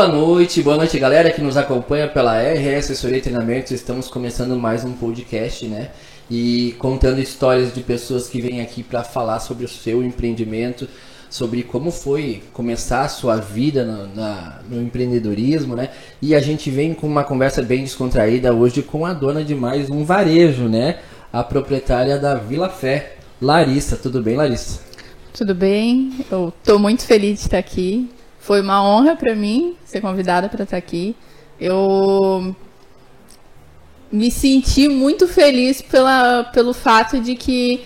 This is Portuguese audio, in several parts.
Boa noite, boa noite galera que nos acompanha pela RS Assessoria e Treinamento. Estamos começando mais um podcast, né? E contando histórias de pessoas que vêm aqui para falar sobre o seu empreendimento, sobre como foi começar a sua vida no, na, no empreendedorismo, né? E a gente vem com uma conversa bem descontraída hoje com a dona de mais um varejo, né? A proprietária da Vila Fé, Larissa. Tudo bem, Larissa? Tudo bem? Eu estou muito feliz de estar aqui. Foi uma honra para mim ser convidada para estar aqui. Eu me senti muito feliz pela, pelo fato de que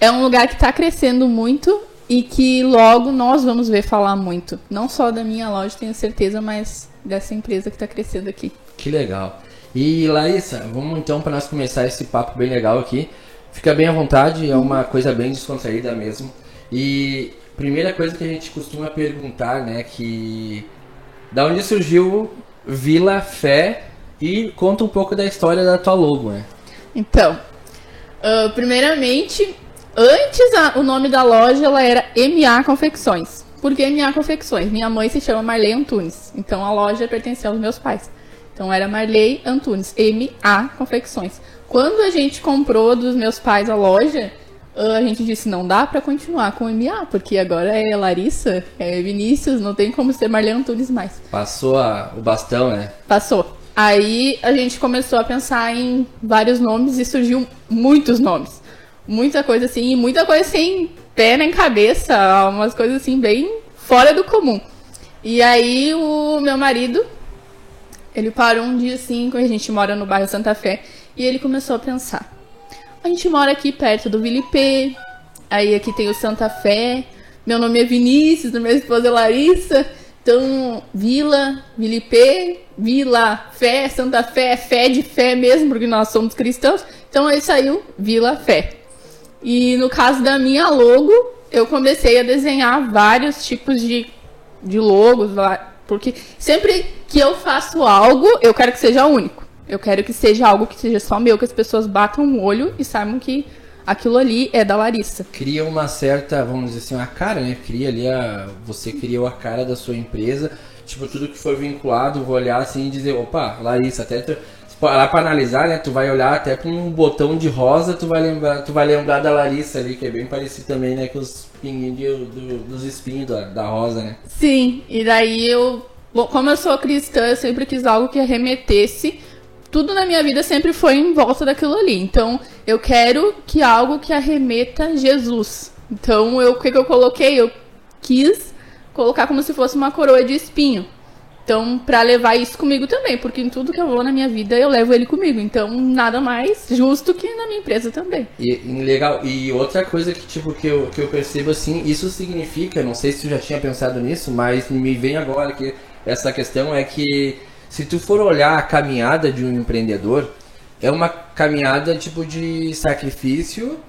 é um lugar que está crescendo muito e que logo nós vamos ver falar muito. Não só da minha loja, tenho certeza, mas dessa empresa que está crescendo aqui. Que legal. E Larissa, vamos então para nós começar esse papo bem legal aqui. Fica bem à vontade, é uma coisa bem descontraída mesmo. E primeira coisa que a gente costuma perguntar, né, que da onde surgiu Vila Fé e conta um pouco da história da tua logo, né? Então, uh, primeiramente, antes a, o nome da loja ela era MA Confecções. Por que MA Confecções? Minha mãe se chama Marley Antunes, então a loja pertencia aos meus pais. Então era Marley Antunes, MA Confecções. Quando a gente comprou dos meus pais a loja, a gente disse não dá para continuar com o MA, porque agora é Larissa, é Vinícius, não tem como ser Marlene Antunes mais. Passou a, o bastão, né? Passou. Aí a gente começou a pensar em vários nomes e surgiu muitos nomes. Muita coisa assim, muita coisa sem pé nem cabeça, umas coisas assim bem fora do comum. E aí o meu marido, ele parou um dia assim, quando a gente mora no bairro Santa Fé, e ele começou a pensar a gente mora aqui perto do Vilipê. Aí aqui tem o Santa Fé. Meu nome é Vinícius, minha esposa é Larissa. Então, Vila, Vilipê, Vila, Fé, Santa Fé, Fé de fé mesmo, porque nós somos cristãos. Então aí saiu Vila Fé. E no caso da minha logo, eu comecei a desenhar vários tipos de, de logos, porque sempre que eu faço algo, eu quero que seja único. Eu quero que seja algo que seja só meu, que as pessoas batam o olho e saibam que aquilo ali é da Larissa. Cria uma certa, vamos dizer assim, uma cara, né? Cria ali a. Você criou a cara da sua empresa. Tipo, tudo que for vinculado, vou olhar assim e dizer, opa, Larissa, até tu, lá para analisar, né? Tu vai olhar até com um botão de rosa, tu vai lembrar, tu vai lembrar da Larissa ali, que é bem parecido também, né? Com os pinguinhos de, do, dos espinhos da, da rosa, né? Sim, e daí eu. Bom, como eu sou cristã, eu sempre quis algo que arremetesse tudo na minha vida sempre foi em volta daquilo ali. Então, eu quero que algo que arremeta Jesus. Então, eu, o que, que eu coloquei? Eu quis colocar como se fosse uma coroa de espinho. Então, para levar isso comigo também, porque em tudo que eu vou na minha vida eu levo ele comigo. Então, nada mais justo que na minha empresa também. E legal. E outra coisa que tipo que eu, que eu percebo assim, isso significa, não sei se tu já tinha pensado nisso, mas me vem agora que essa questão é que se tu for olhar a caminhada de um empreendedor, é uma caminhada tipo de sacrifício,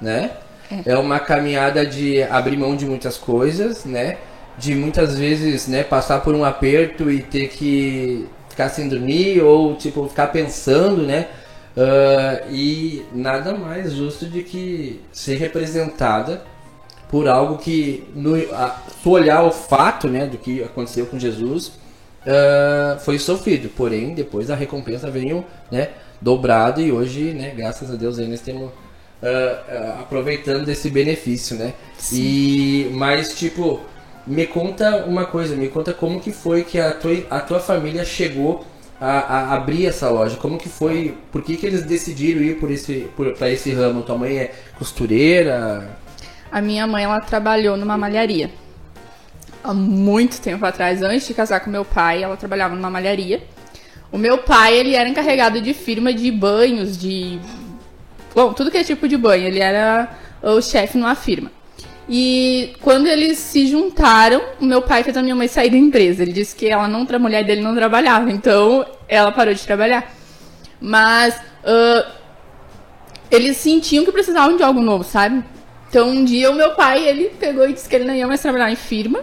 né? É. é uma caminhada de abrir mão de muitas coisas, né? De muitas vezes, né, passar por um aperto e ter que ficar sem dormir ou tipo ficar pensando, né? Uh, e nada mais justo de que ser representada por algo que no a, tu olhar o fato, né, do que aconteceu com Jesus, uh, foi sofrido. Porém, depois a recompensa veio né, dobrado e hoje, né, graças a Deus, aí nós temos uh, uh, aproveitando desse benefício, né? Sim. E, mas, tipo, me conta uma coisa, me conta como que foi que a tua, a tua família chegou a, a, abrir essa loja? Como que foi? Por que, que eles decidiram ir por esse, para esse ramo? Tua mãe é costureira? A minha mãe ela trabalhou numa malharia há muito tempo atrás, antes de casar com meu pai, ela trabalhava numa malharia. O meu pai, ele era encarregado de firma de banhos, de. Bom, tudo que é tipo de banho. Ele era o chefe numa firma. E quando eles se juntaram, o meu pai fez a minha mãe sair da empresa. Ele disse que ela não, a mulher dele não trabalhava, então ela parou de trabalhar. Mas uh, eles sentiam que precisavam de algo novo, sabe? Então um dia o meu pai, ele pegou e disse que ele não ia mais trabalhar em firma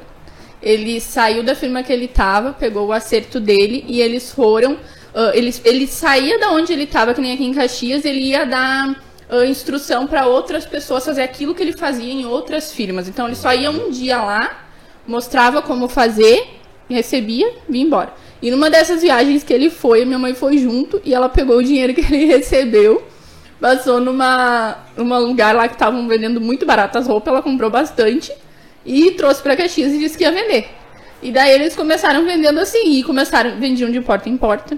ele saiu da firma que ele estava, pegou o acerto dele e eles foram. Uh, ele, ele saía da onde ele estava, que nem aqui em Caxias, ele ia dar uh, instrução para outras pessoas fazer aquilo que ele fazia em outras firmas. Então ele só ia um dia lá, mostrava como fazer recebia, vinha embora. E numa dessas viagens que ele foi, minha mãe foi junto e ela pegou o dinheiro que ele recebeu, passou numa, numa lugar lá que estavam vendendo muito barato as roupas, ela comprou bastante e trouxe para Caxias e disse que ia vender. E daí eles começaram vendendo assim, e começaram, vendiam de porta em porta.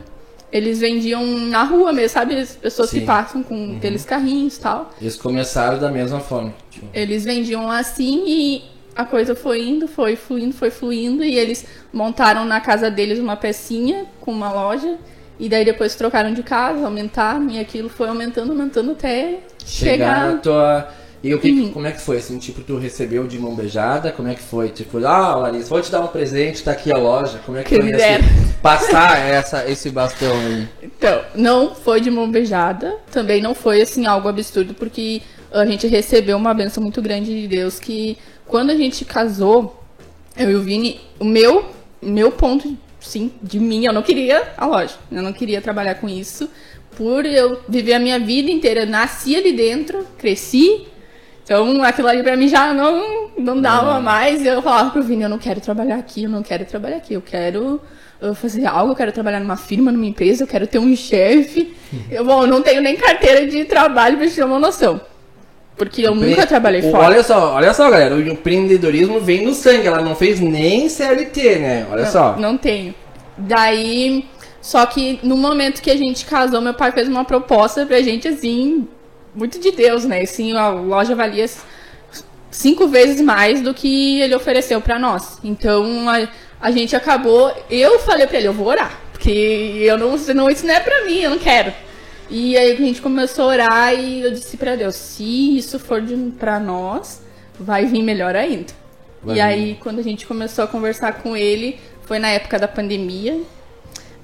Eles vendiam na rua mesmo, sabe? As pessoas Sim. que passam com Uhum. aqueles carrinhos e tal. Eles começaram da mesma forma. Tipo, Eles vendiam assim e a coisa foi indo, foi fluindo, foi fluindo. E eles montaram na casa deles uma pecinha com uma loja. E daí depois trocaram de casa, aumentaram. E aquilo foi aumentando, aumentando até chegar chegar. tua. E o que, Uhum. como é que foi? Assim, tipo, tu recebeu de mão beijada? Como é que foi? Tipo, ah, Larissa, vou te dar um presente, tá aqui a loja. Como é que Que foi dera. passar essa, esse bastão aí? Então, não foi de mão beijada. Também não foi assim algo absurdo, porque a gente recebeu uma benção muito grande de Deus que quando a gente casou, eu e o Vini, o meu, meu ponto, sim, de mim, eu não queria a loja. Eu não queria trabalhar com isso. Por eu viver a minha vida inteira, nasci ali dentro, cresci. Então aquilo ali pra mim já não, não dava mais. Eu falava pro Vini, eu não quero trabalhar aqui, eu não quero trabalhar aqui, eu quero fazer algo, eu quero trabalhar numa firma, numa empresa, eu quero ter um chefe. Eu, bom, eu não tenho nem carteira de trabalho pra te ter uma noção. Porque eu nunca trabalhei fora. Olha só, olha só, galera. O empreendedorismo vem no sangue. Ela não fez nem CLT, né? Olha só. Não tenho. Daí, só que no momento que a gente casou, meu pai fez uma proposta pra gente, assim, muito de Deus, né? Assim, a loja valia cinco vezes mais do que ele ofereceu pra nós. Então, a, a gente acabou. Eu falei pra ele, eu vou orar. Porque eu não, não, isso não é pra mim, eu não quero. E aí a gente começou a orar e eu disse pra Deus, se isso for pra nós, vai vir melhor ainda. Vai e vir. aí, quando a gente começou a conversar com ele, foi na época da pandemia.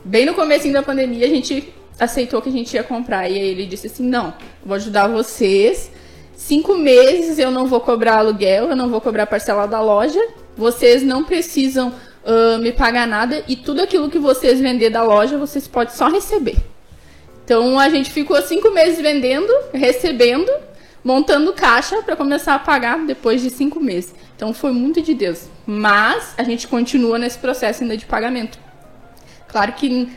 Bem no comecinho da pandemia, a gente aceitou que a gente ia comprar. E aí ele disse assim, não, vou ajudar vocês. Cinco meses eu não vou cobrar aluguel, eu não vou cobrar parcela da loja. Vocês não precisam ah, me pagar nada. E tudo aquilo que vocês vender da loja, vocês podem só receber. Então a gente ficou cinco meses vendendo, recebendo, montando caixa para começar a pagar depois de cinco meses. Então foi muito de Deus. Mas a gente continua nesse processo ainda de pagamento. Claro que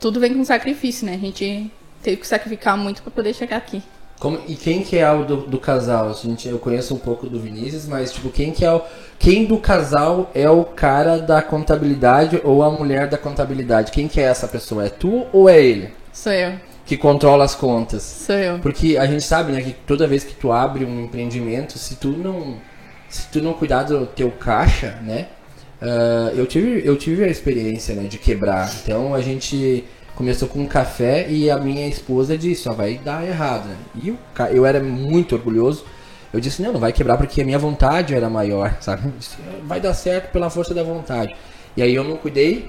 tudo vem com sacrifício, né? A gente teve que sacrificar muito para poder chegar aqui. Como- e quem que é o do, do casal? A gente, eu conheço um pouco do Vinícius, mas tipo, quem que é o. Quem do casal é o cara da contabilidade ou a mulher da contabilidade? Quem que é essa pessoa? É tu ou é ele? Sou eu, Que controla as contas? sou eu. Porque a gente sabe, né, que toda vez que tu abre um empreendimento, se tu não, se tu não cuidar do teu caixa, né, ah, eu tive, eu tive a experiência, né, de quebrar. Então a gente começou com um café e a minha esposa disse, ó, vai dar errado. E ca- eu era muito orgulhoso. Eu disse, não, não vai quebrar porque a minha vontade era maior, sabe? Eu disse, vai dar certo pela força da vontade. E aí eu não cuidei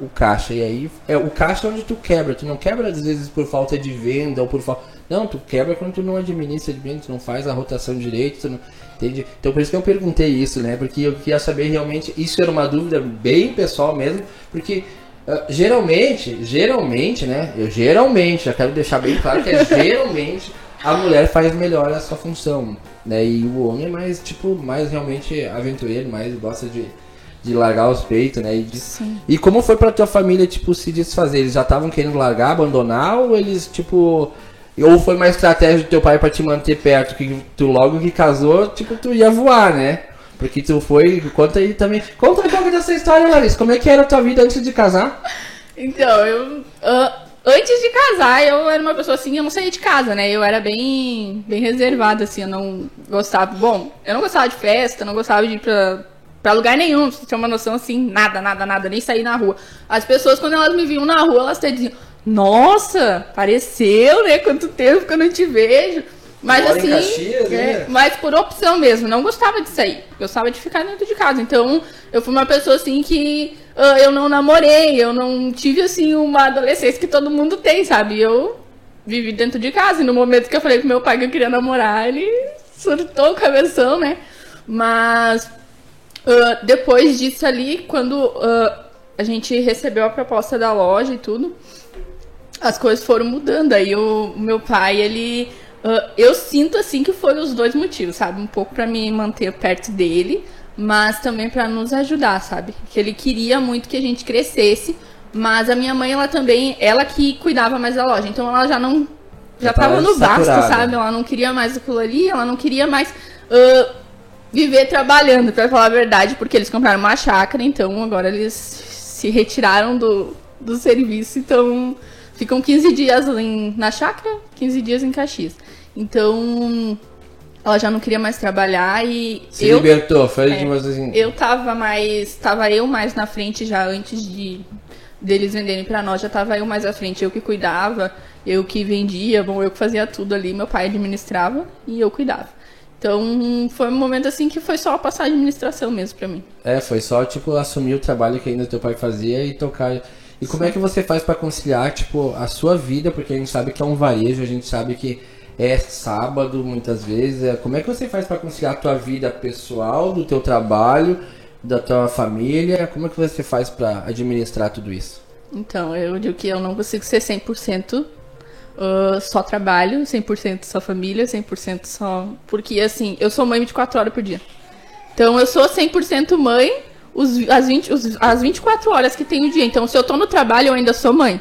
o caixa. E aí é o caixa é onde tu quebra. Tu não quebra às vezes por falta de venda ou por falta. Não, tu quebra quando tu não administra bem, tu não faz a rotação direito, tu não. Entende? Então por isso que eu perguntei isso, né? Porque eu queria saber realmente. Isso era uma dúvida bem pessoal mesmo, porque. ah, geralmente, geralmente, né? Eu geralmente, já quero deixar bem claro que é geralmente a mulher faz melhor a sua função, né? E o homem é mais, tipo, mais realmente aventureiro, mais gosta de, de largar os peitos, né? E, de- e como foi pra tua família, tipo, se desfazer? Eles já estavam querendo largar, abandonar, ou eles, tipo... Ou foi uma estratégia do teu pai pra te manter perto, que tu logo que casou, tipo, tu ia voar, né? Porque tu foi... Conta aí também... Conta um pouco dessa história, Larissa. Como é que era a tua vida antes de casar? Então, eu. ah, antes de casar, eu era uma pessoa assim, eu não saía de casa, né? Eu era bem, bem reservada, assim, eu não gostava. Bom, eu não gostava de festa, não gostava de ir pra, pra lugar nenhum, você ter uma noção assim, nada, nada, nada, nem sair na rua. As pessoas, quando elas me viam na rua, elas até diziam, nossa, pareceu, né? Quanto tempo que eu não te vejo. Mas Mora assim, Caxias, é, né? mas por opção mesmo, não gostava de sair. Gostava de ficar dentro de casa. Então, eu fui uma pessoa assim que ah, eu não namorei, eu não tive assim uma adolescência que todo mundo tem, sabe? Eu vivi dentro de casa. E no momento que eu falei com meu pai que eu queria namorar, ele surtou o cabeção, né? Mas ah, depois disso ali, quando ah, a gente recebeu a proposta da loja e tudo, as coisas foram mudando. Aí o, meu pai, ele. ah, eu sinto assim que foi os dois motivos, sabe? Um pouco pra me manter perto dele, mas também para nos ajudar, sabe? Que ele queria muito que a gente crescesse, mas a minha mãe, ela também, ela que cuidava mais da loja, então ela já não já, já tava no saturada. basta, sabe? Ela não queria mais aquilo ali, ela não queria mais uh, viver trabalhando, para falar a verdade, porque eles compraram uma chácara, então agora eles se retiraram do, do serviço, então ficam 15 dias em, na chácara, 15 dias em Caxias. Então, ela já não queria mais trabalhar e se eu, libertou, foi é, de umas assim. Eu tava mais, tava eu mais na frente já antes de deles venderem para nós, já tava eu mais à frente, eu que cuidava, eu que vendia, bom, eu que fazia tudo ali, meu pai administrava e eu cuidava. Então, foi um momento assim que foi só passar a administração mesmo para mim. É, foi só tipo assumir o trabalho que ainda teu pai fazia e tocar e como é que você faz para conciliar, tipo, a sua vida, porque a gente sabe que é um varejo, a gente sabe que é sábado muitas vezes. É, como é que você faz para conciliar a tua vida pessoal, do teu trabalho, da tua família? Como é que você faz para administrar tudo isso? Então, eu digo que eu não consigo ser 100% uh, só trabalho, 100% só família, 100% só... Porque, assim, eu sou mãe 24 horas por dia. Então, eu sou 100% mãe os, as, 20, os, as 24 horas que tem o dia. Então, se eu tô no trabalho, eu ainda sou mãe.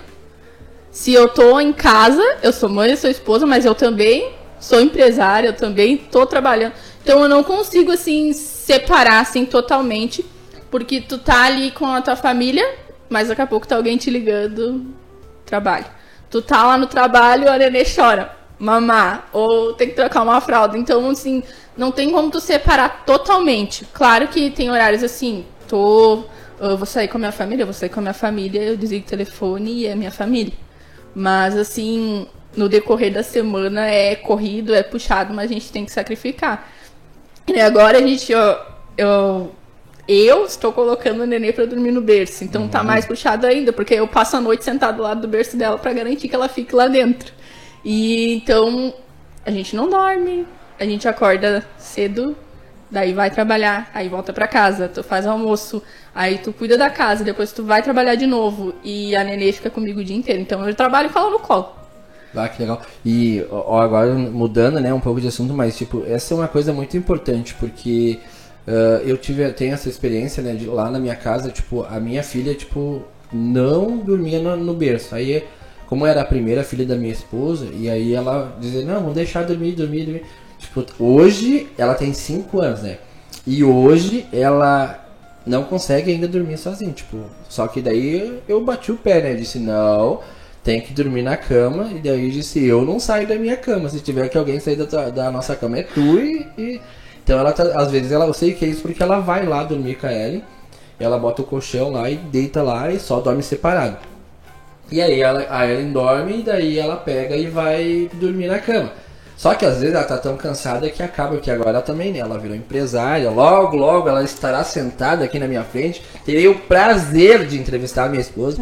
Se eu tô em casa, eu sou mãe, eu sou esposa, mas eu também sou empresária, eu também tô trabalhando. Então, eu não consigo, assim, separar, assim, totalmente. Porque tu tá ali com a tua família, mas daqui a pouco tá alguém te ligando, trabalho. Tu tá lá no trabalho, a nenê chora, mamar, ou tem que trocar uma fralda. Então, assim, não tem como tu separar totalmente. Claro que tem horários assim, tô, eu vou sair com a minha família, eu vou sair com a minha família, eu desligo o telefone e é minha família. Mas assim, no decorrer da semana é corrido, é puxado, mas a gente tem que sacrificar. E agora a gente, eu, eu, eu estou colocando o nenê para dormir no berço, então tá uhum. tá mais puxado ainda, porque eu passo a noite sentado do lado do berço dela para garantir que ela fique lá dentro. E então a gente não dorme, a gente acorda cedo, Daí vai trabalhar, aí volta para casa, tu faz almoço, aí tu cuida da casa, depois tu vai trabalhar de novo e a nenê fica comigo o dia inteiro. Então eu trabalho com ela no colo. Ah, que legal. E ó, agora mudando, né, um pouco de assunto, mas tipo, essa é uma coisa muito importante porque uh, eu tive tenho essa experiência, né, de, lá na minha casa, tipo, a minha filha, tipo, não dormia no, no berço. Aí como era a primeira filha da minha esposa, e aí ela dizia, não, vamos deixar dormir, dormir, dormir. Tipo, hoje ela tem 5 anos, né? E hoje ela não consegue ainda dormir sozinha, tipo, só que daí eu bati o pé, né? disse, não, tem que dormir na cama, e daí eu disse, eu não saio da minha cama, se tiver que alguém sair da, da nossa cama é tu e, e... Então ela tá, às vezes ela, eu sei que é isso porque ela vai lá dormir com a Ellie, ela bota o colchão lá e deita lá e só dorme separado. E aí ela, a Ellen dorme e daí ela pega e vai dormir na cama. Só que às vezes ela tá tão cansada que acaba que agora ela também, né? Ela virou empresária. Logo, logo ela estará sentada aqui na minha frente. Terei o prazer de entrevistar a minha esposa.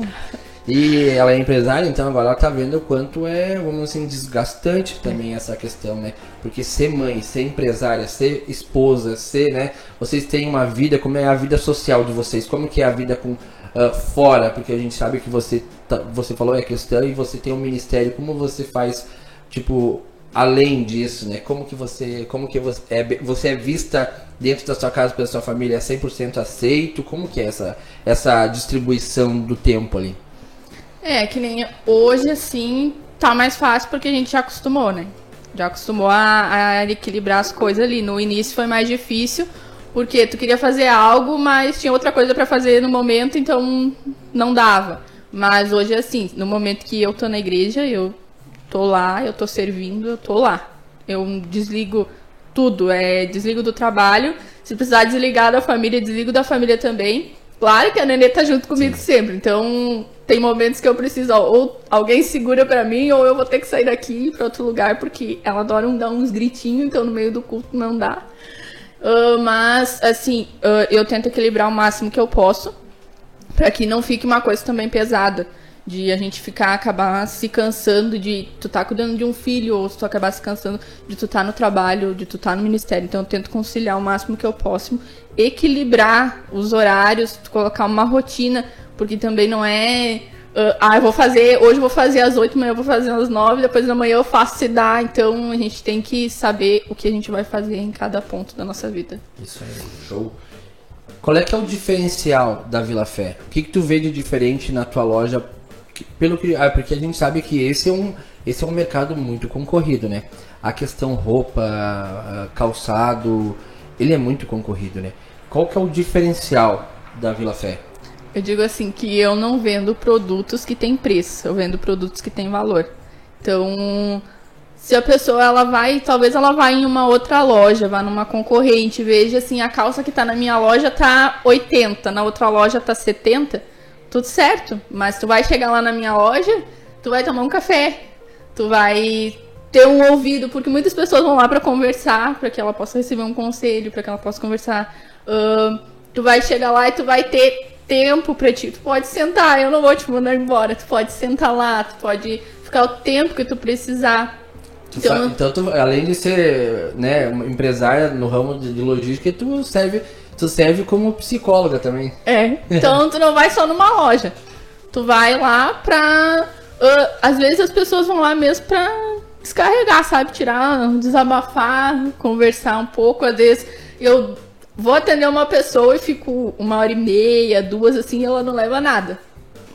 E ela é empresária, então agora ela tá vendo o quanto é, vamos assim, desgastante também essa questão, né? Porque ser mãe, ser empresária, ser esposa, ser, né? Vocês têm uma vida, como é a vida social de vocês? Como que é a vida com uh, fora? Porque a gente sabe que você, tá, você falou é questão e você tem um ministério. Como você faz, tipo, além disso, né? Como que você, como que você é, você é vista dentro da sua casa pela sua família, é 100% aceito? Como que é essa essa distribuição do tempo ali? É, que nem hoje assim, tá mais fácil porque a gente já acostumou, né? Já acostumou a, a equilibrar as coisas ali. No início foi mais difícil, porque tu queria fazer algo, mas tinha outra coisa para fazer no momento, então não dava. Mas hoje assim, no momento que eu tô na igreja, eu tô lá, eu tô servindo, eu tô lá. Eu desligo tudo, é, desligo do trabalho. Se precisar desligar da família, desligo da família também. Claro que a Nenê tá junto comigo Sim. sempre, então tem momentos que eu preciso, ó, ou alguém segura para mim, ou eu vou ter que sair daqui para outro lugar, porque ela adora dar uns gritinhos, então no meio do culto não dá. Uh, mas, assim, uh, eu tento equilibrar o máximo que eu posso, para que não fique uma coisa também pesada de a gente ficar acabar se cansando de tu tá cuidando de um filho ou se tu acabar se cansando de tu tá no trabalho, de tu tá no ministério. Então eu tento conciliar o máximo que eu posso, equilibrar os horários, colocar uma rotina, porque também não é uh, ah, eu vou fazer, hoje eu vou fazer às oito, amanhã eu vou fazer às nove, depois da manhã eu faço se dá. Então a gente tem que saber o que a gente vai fazer em cada ponto da nossa vida. Isso aí, show. qual é que é o diferencial da Vila Fé? O que, que tu vê de diferente na tua loja? Pelo que, ah, porque a gente sabe que esse é um, esse é um mercado muito concorrido, né? A questão roupa, ah, calçado, ele é muito concorrido, né? Qual que é o diferencial da Vila Fé? Eu digo assim que eu não vendo produtos que têm preço, eu vendo produtos que têm valor. Então, se a pessoa ela vai, talvez ela vá em uma outra loja, vá numa concorrente, veja assim, a calça que tá na minha loja tá 80, na outra loja tá 70, tudo certo. Mas tu vai chegar lá na minha loja, tu vai tomar um café, tu vai ter um ouvido, porque muitas pessoas vão lá para conversar, para que ela possa receber um conselho, para que ela possa conversar. Uh, tu vai chegar lá e tu vai ter tempo para ti. Tu pode sentar, eu não vou te mandar embora. Tu pode sentar lá, tu pode ficar o tempo que tu precisar. Tu então, então tu, além de ser né, empresária no ramo de, de logística, tu serve, tu serve como psicóloga também. É. Então tu não vai só numa loja. Tu vai lá pra. Uh, às vezes as pessoas vão lá mesmo pra descarregar, sabe? Tirar, desabafar, conversar um pouco. Às vezes eu vou atender uma pessoa e fico uma hora e meia, duas, assim, e ela não leva nada.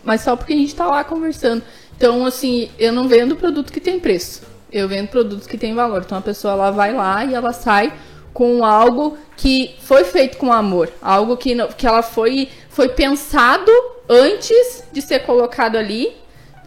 Mas só porque a gente tá lá conversando. Então, assim, eu não vendo produto que tem preço. Eu vendo produtos que têm valor. Então a pessoa ela vai lá e ela sai com algo que foi feito com amor, algo que, que ela foi, foi pensado antes de ser colocado ali.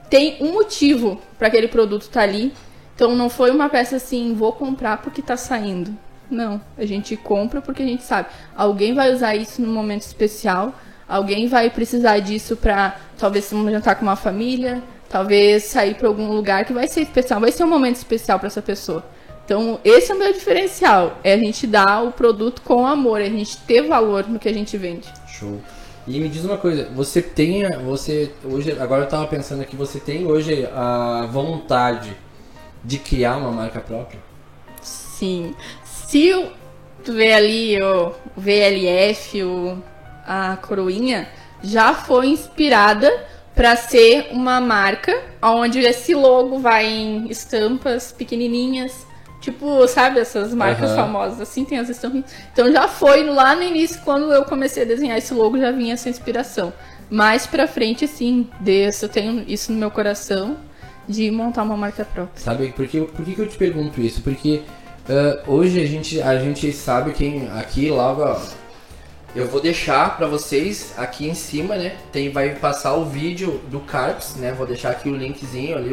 Tem um motivo para aquele produto estar tá ali. Então não foi uma peça assim, vou comprar porque está saindo. Não, a gente compra porque a gente sabe. Alguém vai usar isso num momento especial, alguém vai precisar disso para talvez se jantar com uma família, talvez sair para algum lugar que vai ser especial, vai ser um momento especial para essa pessoa. Então, esse é o meu diferencial, é a gente dar o produto com amor, é a gente ter valor no que a gente vende. Show. E me diz uma coisa, você tem, você hoje, agora eu tava pensando aqui, você tem hoje a vontade de criar uma marca própria? Sim. Se tu vê ali o VLF, o, a coroinha, já foi inspirada para ser uma marca onde esse logo vai em estampas pequenininhas, tipo, sabe, essas marcas uhum. famosas assim, tem as estampas. Então já foi lá no início quando eu comecei a desenhar esse logo já vinha essa inspiração. Mais para frente sim, desse, eu tenho isso no meu coração de montar uma marca própria. Sabe, porque por que eu te pergunto isso? Porque uh, hoje a gente a gente sabe quem aqui logo eu vou deixar para vocês aqui em cima, né? Tem, vai passar o vídeo do Carps, né? Vou deixar aqui o linkzinho ali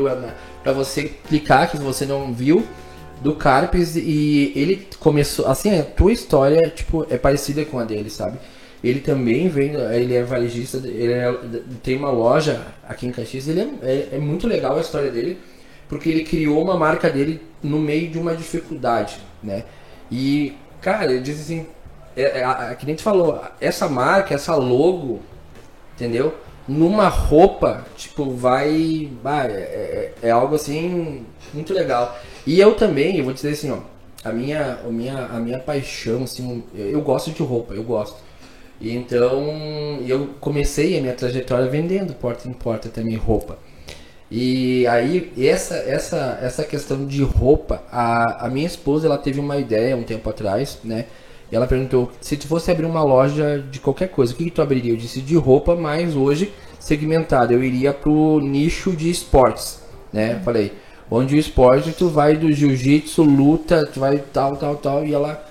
para você clicar, que se você não viu, do Carps. E ele começou, assim, a tua história, tipo, é parecida com a dele, sabe? Ele também vem, ele é varejista, ele é, tem uma loja aqui em Caxias. Ele é, é, é muito legal a história dele, porque ele criou uma marca dele no meio de uma dificuldade, né? E, cara, ele diz assim, é, é, é, que nem te falou, essa marca, essa logo, entendeu? Numa roupa, tipo, vai. vai é, é, é, algo assim muito legal. E eu também, eu vou dizer assim, ó, a minha, a minha, a minha paixão, assim, eu gosto de roupa, eu gosto. E então eu comecei a minha trajetória vendendo porta em porta também roupa. E aí essa essa essa questão de roupa, a, a minha esposa ela teve uma ideia um tempo atrás, né? E ela perguntou se tu fosse abrir uma loja de qualquer coisa, o que, que tu abriria? Eu disse de roupa, mas hoje segmentado. Eu iria pro nicho de esportes, né? Falei, onde o esporte tu vai do jiu-jitsu, luta, tu vai tal, tal, tal. E ela,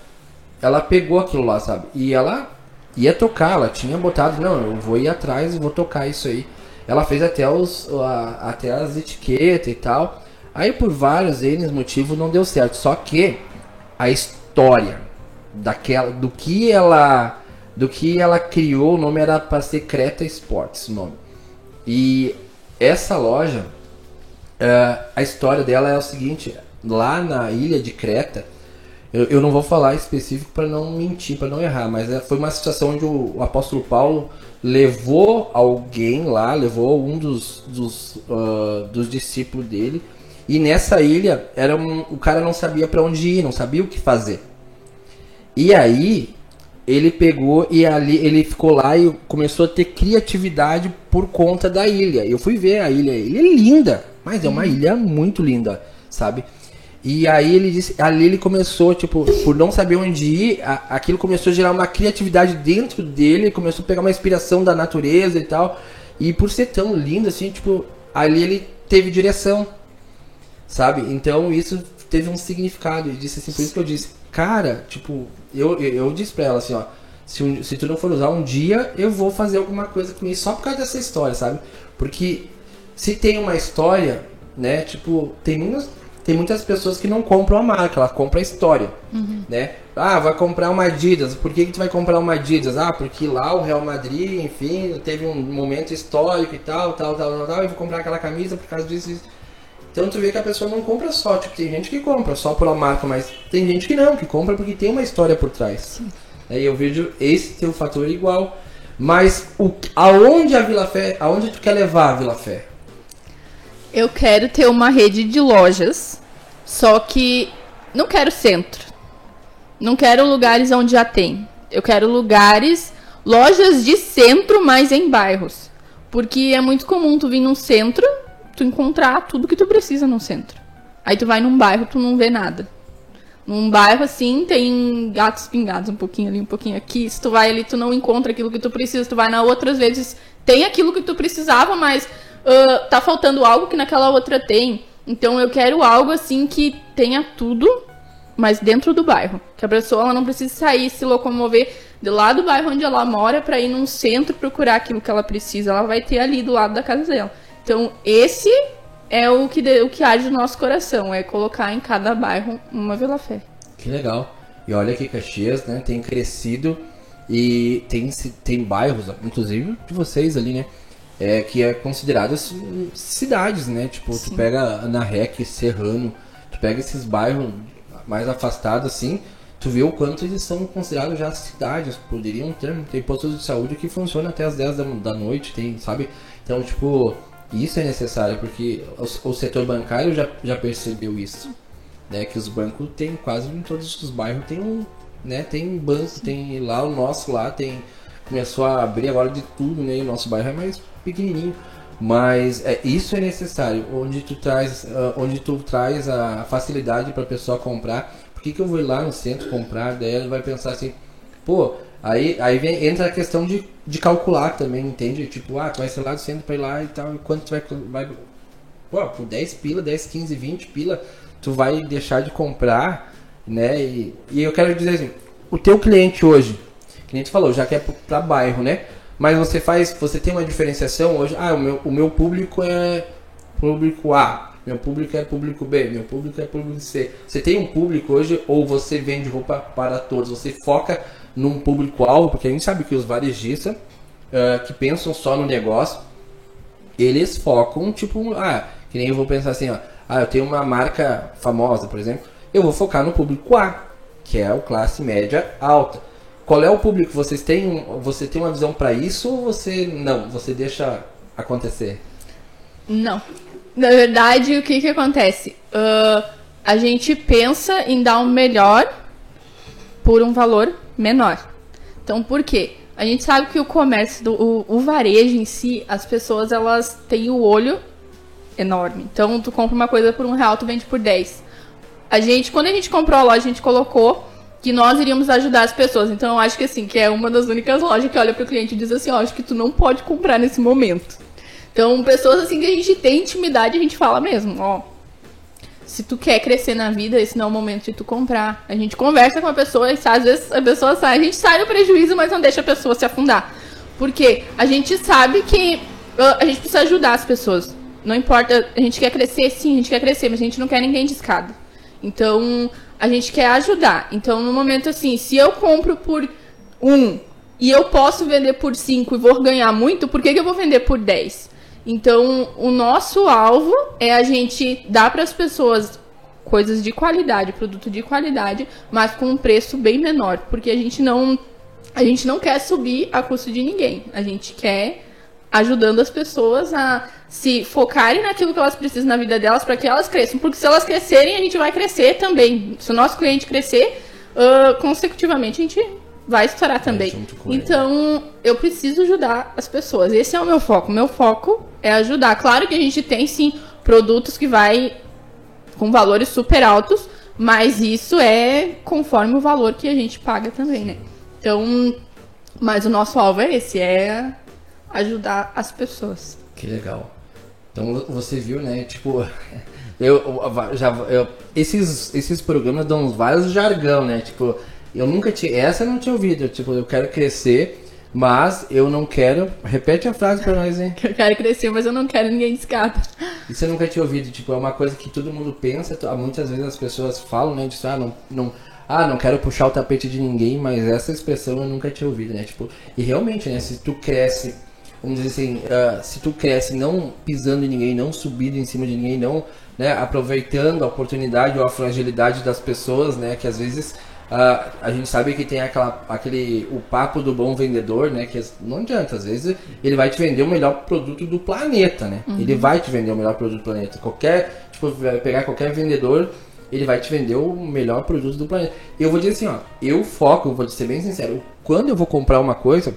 ela pegou aquilo lá, sabe? E ela ia tocar, ela tinha botado, não, eu vou ir atrás e vou tocar isso aí. Ela fez até, os, a, até as etiquetas e tal. Aí por vários N motivos não deu certo. Só que a história daquela do que ela do que ela criou, o nome era para ser Creta Sports, o nome. E essa loja, uh, a história dela é o seguinte: lá na ilha de Creta, eu, eu não vou falar específico para não mentir, para não errar, mas é, foi uma situação onde o, o, apóstolo Paulo levou alguém lá, levou um dos, dos, uh, dos discípulos dele, e nessa ilha era um, o cara não sabia para onde ir, não sabia o que fazer. E aí ele pegou e ali ele ficou lá e começou a ter criatividade por conta da ilha. Eu fui ver a ilha, a ilha é linda, mas é uma ilha muito linda, sabe? E aí ele disse, ali ele começou, tipo, por não saber onde ir, a, aquilo começou a gerar uma criatividade dentro dele, começou a pegar uma inspiração da natureza e tal. E por ser tão lindo assim, tipo, ali ele teve direção. Sabe? Então isso teve um significado. E disse assim, por isso que eu disse, cara, tipo, eu, eu, eu disse pra ela assim, ó, se, se tu não for usar um dia, eu vou fazer alguma coisa com isso só por causa dessa história, sabe? Porque se tem uma história, né, tipo, tem muitas, tem muitas pessoas que não compram a marca, ela compra a história, uhum. né? Ah, vai comprar uma Adidas. Por que, que tu vai comprar uma Adidas? Ah, porque lá o Real Madrid, enfim, teve um momento histórico e tal, tal, tal, tal, tal, e vou comprar aquela camisa por causa disso. Então tu vê que a pessoa não compra só, tipo, tem gente que compra só pela marca, mas tem gente que não, que compra porque tem uma história por trás. Sim. Aí eu vejo esse teu fator igual. Mas o, aonde a Vila Fé, aonde tu quer levar a Vila Fé? Eu quero ter uma rede de lojas, só que não quero centro. Não quero lugares onde já tem. Eu quero lugares, lojas de centro, mas em bairros. Porque é muito comum tu vir num centro, tu encontrar tudo que tu precisa num centro. Aí tu vai num bairro, tu não vê nada. Num bairro assim, tem gatos pingados um pouquinho ali, um pouquinho aqui. Se tu vai ali, tu não encontra aquilo que tu precisa. Tu vai na outra, às vezes tem aquilo que tu precisava, mas uh, tá faltando algo que naquela outra tem. Então eu quero algo assim que tenha tudo, mas dentro do bairro. Que a pessoa ela não precise sair, se locomover de lá do bairro onde ela mora para ir num centro procurar aquilo que ela precisa. Ela vai ter ali do lado da casa dela. Então esse é o que, de, o que age no nosso coração, é colocar em cada bairro uma Vila Fé. Que legal. E olha que Caxias, né, tem crescido e tem, tem bairros, inclusive de vocês ali, né? É, que é consideradas cidades, né? Tipo, Sim. tu pega Ana Rec, Serrano, tu pega esses bairros mais afastados assim, tu vê o quanto eles são considerados já cidades, poderiam ter, tem postos de saúde que funcionam até as 10 da, da noite, tem, sabe? Então, tipo, isso é necessário, porque o, o, setor bancário já, já percebeu isso, né? Que os bancos tem quase em todos os bairros tem um, né? Tem banco, tem lá o nosso lá, tem começou a abrir agora de tudo, né? E o nosso bairro é mais pequenininho. Mas é, isso é necessário, onde tu traz, uh, onde tu traz a facilidade para a pessoa comprar. Por que, que eu vou ir lá no centro comprar? Daí ela vai pensar assim, pô, aí, aí vem, entra a questão de, de calcular também, entende? Tipo, ah, tu vai ser lá do centro para ir lá e tal, e quanto tu vai, vai. Pô, por 10 pila, 10, 15, 20 pila, tu vai deixar de comprar, né? E, e eu quero dizer assim, o teu cliente hoje, tu falou, já quer para bairro, né? Mas você faz, você tem uma diferenciação hoje. Ah, o meu, o meu público é público A, meu público é público B, meu público é público C. Você tem um público hoje ou você vende roupa para todos? Você foca num público-alvo, porque a gente sabe que os varejistas uh, que pensam só no negócio, eles focam, tipo, ah, que nem eu vou pensar assim, ó, ah, eu tenho uma marca famosa, por exemplo, eu vou focar no público A, que é o classe média alta. Qual é o público? Vocês têm, você tem uma visão para isso ou você não? Você deixa acontecer? Não. Na verdade, o que que acontece? Uh, a gente pensa em dar o um melhor por um valor menor. Então, por quê? A gente sabe que o comércio, do, o, o varejo em si, as pessoas elas têm o olho enorme. Então, tu compra uma coisa por um real, tu vende por 10. A gente, quando a gente comprou a loja, a gente colocou que nós iríamos ajudar as pessoas. Então eu acho que assim, que é uma das únicas lojas que olha para o cliente e diz assim, ó, acho que tu não pode comprar nesse momento. Então, pessoas assim que a gente tem intimidade, a gente fala mesmo, ó, se tu quer crescer na vida, esse não é o momento de tu comprar. A gente conversa com a pessoa e às vezes a pessoa sai, a gente sai no prejuízo, mas não deixa a pessoa se afundar. Porque a gente sabe que a gente precisa ajudar as pessoas. Não importa, a gente quer crescer, sim, a gente quer crescer, mas a gente não quer ninguém de escada. Então, a gente quer ajudar. Então, no momento assim, se eu compro por um e eu posso vender por cinco e vou ganhar muito, por que, que eu vou vender por 10? Então, o nosso alvo é a gente dar para as pessoas coisas de qualidade, produto de qualidade, mas com um preço bem menor, porque a gente não a gente não quer subir a custo de ninguém. A gente quer ajudando as pessoas a se focarem naquilo que elas precisam na vida delas para que elas cresçam. Porque se elas crescerem, a gente vai crescer também. Se o nosso cliente crescer, uh, consecutivamente a gente vai estourar é, também. então, eu preciso ajudar as pessoas. Esse é o meu foco. Meu foco é ajudar. Claro que a gente tem sim produtos que vai com valores super altos, mas isso é conforme o valor que a gente paga também, né? Então, mas o nosso alvo é esse, é ajudar as pessoas. Que legal. Então você viu, né? Tipo, eu já eu, esses esses programas dão vários jargão, né? Tipo, eu nunca tinha essa eu não tinha ouvido. Tipo, eu quero crescer, mas eu não quero. Repete a frase pra nós, hein? Eu quero crescer, mas eu não quero ninguém escada. Isso eu nunca tinha ouvido. Tipo, é uma coisa que todo mundo pensa. Muitas vezes as pessoas falam, né? Disso, ah, não, não, ah, não quero puxar o tapete de ninguém, mas essa expressão eu nunca tinha ouvido, né? Tipo, e realmente, né? Se tu cresce vamos dizer assim, uh, se tu cresce não pisando em ninguém, não subindo em cima de ninguém, não né, aproveitando a oportunidade ou a fragilidade das pessoas, né, que às vezes uh, a gente sabe que tem aquela, aquele o papo do bom vendedor, né, que não adianta, às vezes ele vai te vender o melhor produto do planeta, né, uhum. ele vai te vender o melhor produto do planeta, qualquer, tipo, pegar qualquer vendedor ele vai te vender o melhor produto do planeta. Eu vou dizer assim, ó, eu foco, vou ser bem sincero, quando eu vou comprar uma coisa,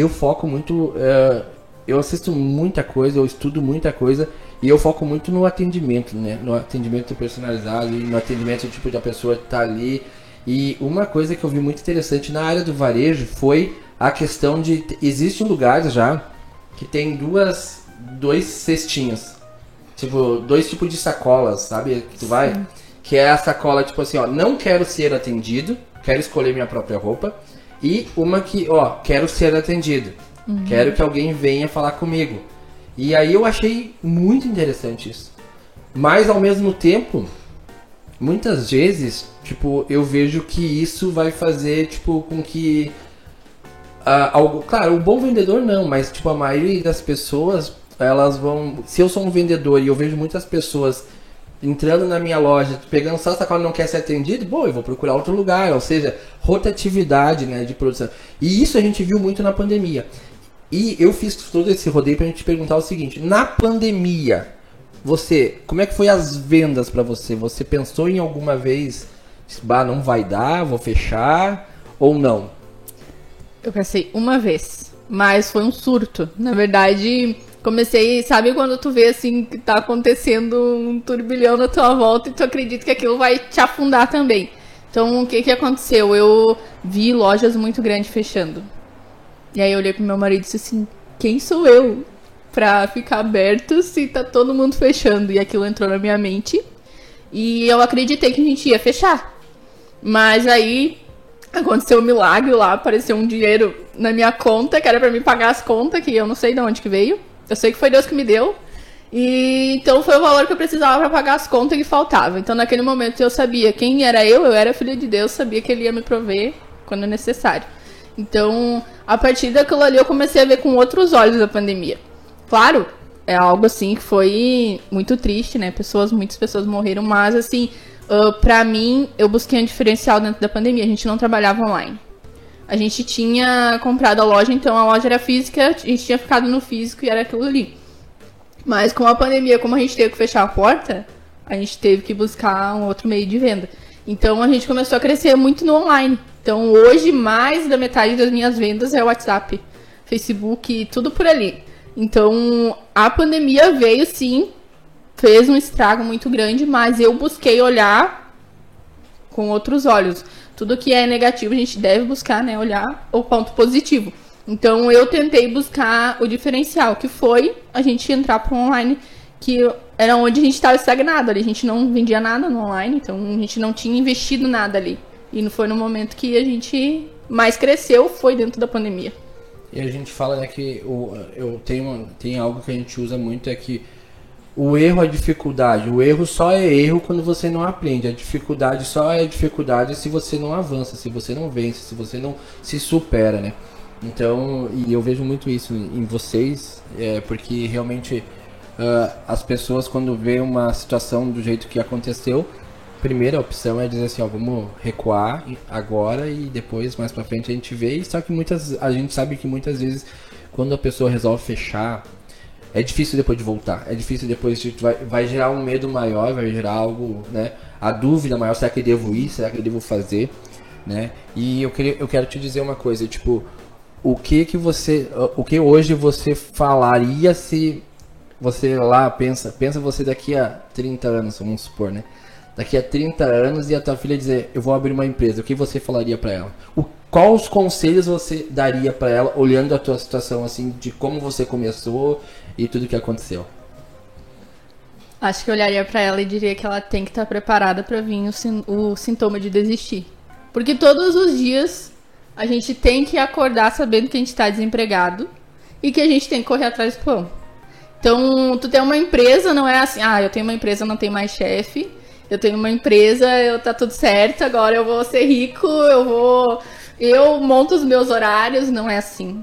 eu foco muito. Uh, eu assisto muita coisa, eu estudo muita coisa e eu foco muito no atendimento, né? No atendimento personalizado, no atendimento tipo da pessoa que tá ali. E uma coisa que eu vi muito interessante na área do varejo foi a questão de existem lugares já que tem duas dois cestinhos. Tipo, dois tipos de sacolas, sabe? Que tu vai, Sim. que é a sacola tipo assim, ó, não quero ser atendido, quero escolher minha própria roupa. E uma que, ó, quero ser atendido. Uhum. Quero que alguém venha falar comigo. E aí eu achei muito interessante isso. Mas ao mesmo tempo, muitas vezes, tipo, eu vejo que isso vai fazer, tipo, com que uh, algo, claro, o bom vendedor não, mas tipo a maioria das pessoas, elas vão, se eu sou um vendedor e eu vejo muitas pessoas entrando na minha loja, pegando só sacola e não quer ser atendido, bom, eu vou procurar outro lugar, ou seja, rotatividade né, de produção. E isso a gente viu muito na pandemia. E eu fiz todo esse rodeio para a gente perguntar o seguinte: na pandemia, você, como é que foi as vendas para você? Você pensou em alguma vez, bah, não vai dar, vou fechar ou não? Eu pensei uma vez, mas foi um surto. Na verdade, comecei, sabe quando tu vê assim que tá acontecendo um turbilhão na tua volta e tu acredita que aquilo vai te afundar também. Então, o que que aconteceu? Eu vi lojas muito grandes fechando. E aí eu olhei pro meu marido e disse assim: "Quem sou eu para ficar aberto se tá todo mundo fechando?" E aquilo entrou na minha mente. E eu acreditei que a gente ia fechar. Mas aí aconteceu um milagre lá, apareceu um dinheiro na minha conta, que era para me pagar as contas, que eu não sei de onde que veio. Eu sei que foi Deus que me deu. E então foi o valor que eu precisava para pagar as contas que faltava. Então naquele momento eu sabia quem era eu, eu era filha de Deus, sabia que ele ia me prover quando necessário. Então, a partir daquilo ali eu comecei a ver com outros olhos a pandemia. Claro, é algo assim que foi muito triste, né? Pessoas, muitas pessoas morreram, mas assim, uh, pra mim, eu busquei um diferencial dentro da pandemia. A gente não trabalhava online. A gente tinha comprado a loja, então a loja era física, a gente tinha ficado no físico e era aquilo ali. Mas com a pandemia, como a gente teve que fechar a porta, a gente teve que buscar um outro meio de venda. Então a gente começou a crescer muito no online. Então hoje mais da metade das minhas vendas é WhatsApp, Facebook, tudo por ali. Então a pandemia veio sim, fez um estrago muito grande, mas eu busquei olhar com outros olhos tudo que é negativo a gente deve buscar, né, olhar o ponto positivo. Então eu tentei buscar o diferencial, que foi a gente entrar para online, que era onde a gente estava estagnado ali. A gente não vendia nada no online, então a gente não tinha investido nada ali. E foi no momento que a gente mais cresceu, foi dentro da pandemia. E a gente fala né, que o, eu tenho, tem algo que a gente usa muito é que o erro é dificuldade. O erro só é erro quando você não aprende. A dificuldade só é dificuldade se você não avança, se você não vence, se você não se supera, né? Então, e eu vejo muito isso em vocês, é, porque realmente uh, as pessoas quando vê uma situação do jeito que aconteceu, primeira opção é dizer assim, ó, vamos recuar agora e depois mais para frente a gente vê. Só que muitas, a gente sabe que muitas vezes quando a pessoa resolve fechar é difícil depois de voltar. É difícil depois de vai, vai gerar um medo maior, vai gerar algo, né? A dúvida maior, será que eu devo ir? Será que eu devo fazer? Né? E eu, queria, eu quero te dizer uma coisa, tipo, o que que você, o que hoje você falaria se você lá pensa, pensa você daqui a 30 anos, vamos supor, né? Daqui a 30 anos e a tua filha dizer, eu vou abrir uma empresa, o que você falaria para ela? O, quais conselhos você daria para ela olhando a tua situação assim de como você começou e tudo que aconteceu? Acho que eu olharia para ela e diria que ela tem que estar tá preparada para vir o, o sintoma de desistir. Porque todos os dias a gente tem que acordar sabendo que a gente está desempregado e que a gente tem que correr atrás do pão. Então, tu tem uma empresa, não é assim, ah, eu tenho uma empresa, não tem mais chefe. Eu tenho uma empresa, eu tá tudo certo, agora eu vou ser rico, eu vou eu monto os meus horários, não é assim.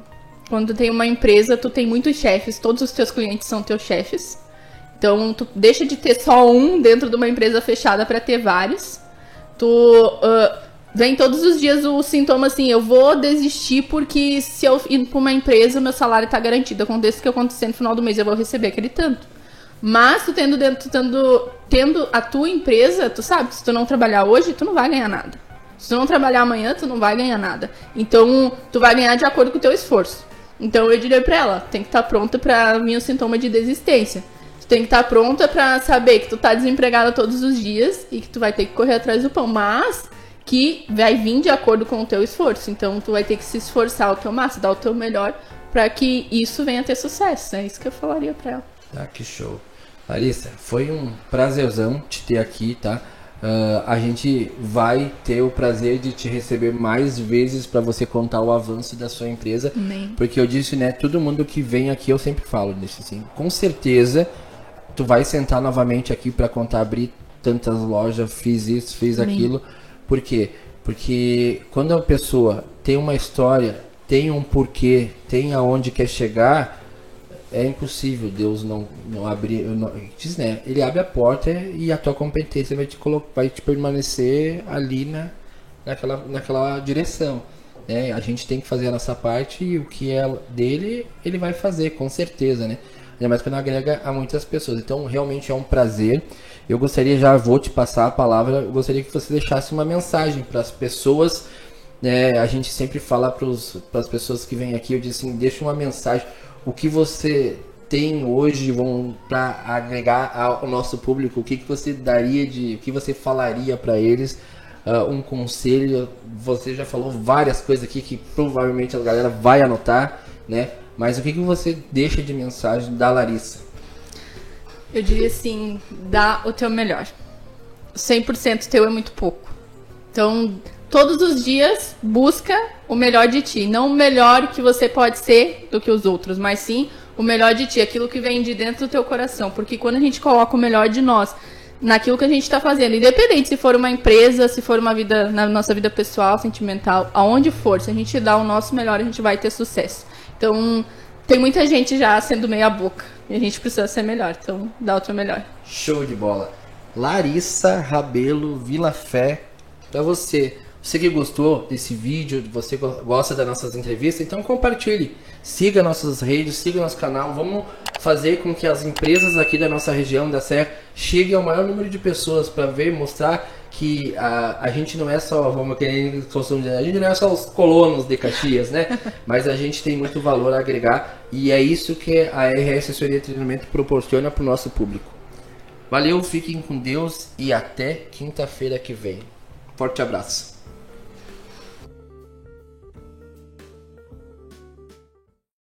Quando tem uma empresa, tu tem muitos chefes, todos os teus clientes são teus chefes. Então, tu deixa de ter só um dentro de uma empresa fechada para ter vários. Tu uh, vem todos os dias o sintoma assim, eu vou desistir porque se eu ir para uma empresa, meu salário está garantido. Aconteça o que acontecer no final do mês, eu vou receber aquele tanto. Mas tu tendo dentro, tendo, tendo a tua empresa, tu sabe, se tu não trabalhar hoje, tu não vai ganhar nada. Se tu não trabalhar amanhã, tu não vai ganhar nada. Então, tu vai ganhar de acordo com o teu esforço. Então, eu diria pra ela, tem que estar tá pronta para mim o sintoma de desistência tem que estar tá pronta para saber que tu tá desempregada todos os dias e que tu vai ter que correr atrás do pão, mas que vai vir de acordo com o teu esforço. Então tu vai ter que se esforçar o teu máximo, dar o teu melhor para que isso venha a ter sucesso. É isso que eu falaria para ela. Ah, que show. Larissa, foi um prazerzão te ter aqui, tá? Uh, a gente vai ter o prazer de te receber mais vezes para você contar o avanço da sua empresa. Amém. Porque eu disse, né? Todo mundo que vem aqui, eu sempre falo disso assim. Com certeza tu vai sentar novamente aqui para contar abrir tantas lojas, fiz isso, fiz Amém. aquilo. Por quê? Porque quando a pessoa tem uma história, tem um porquê, tem aonde quer chegar, é impossível Deus não, não abrir. Não, diz, né? Ele abre a porta e a tua competência vai te, colocar, vai te permanecer ali na, naquela, naquela direção. Né? A gente tem que fazer a nossa parte e o que é dele, ele vai fazer, com certeza, né? ainda mais quando agrega a muitas pessoas. Então, realmente é um prazer. Eu gostaria, já vou te passar a palavra, eu gostaria que você deixasse uma mensagem para as pessoas. Né? A gente sempre fala para as pessoas que vêm aqui, eu disse assim, deixa uma mensagem. O que você tem hoje para agregar ao nosso público? O que, que você daria de, o que você falaria para eles? Uh, um conselho. Você já falou várias coisas aqui que provavelmente a galera vai anotar, né? Mas o que, que você deixa de mensagem da Larissa? Eu diria assim, dá o teu melhor. 100% teu é muito pouco. Então, todos os dias, busca o melhor de ti. Não o melhor que você pode ser do que os outros, mas sim o melhor de ti, aquilo que vem de dentro do teu coração. Porque quando a gente coloca o melhor de nós naquilo que a gente está fazendo, independente se for uma empresa, se for uma vida, na nossa vida pessoal, sentimental, aonde for, se a gente dá o nosso melhor, a gente vai ter sucesso. Então, tem muita gente já sendo meia boca. E a gente precisa ser melhor. Então, dá o teu melhor. Show de bola. Larissa Rabelo Vila Fé. Pra você. Você que gostou desse vídeo, você gosta das nossas entrevistas, então compartilhe. Siga nossas redes, siga nosso canal. Vamos fazer com que as empresas aqui da nossa região da Serra cheguem ao maior número de pessoas para ver, mostrar que a, a gente não é só, vamos querer a gente não é só os colonos de Caxias, né? Mas a gente tem muito valor a agregar e é isso que a RS Assessoria de Treinamento proporciona para o nosso público. Valeu, fiquem com Deus e até quinta-feira que vem. Forte abraço.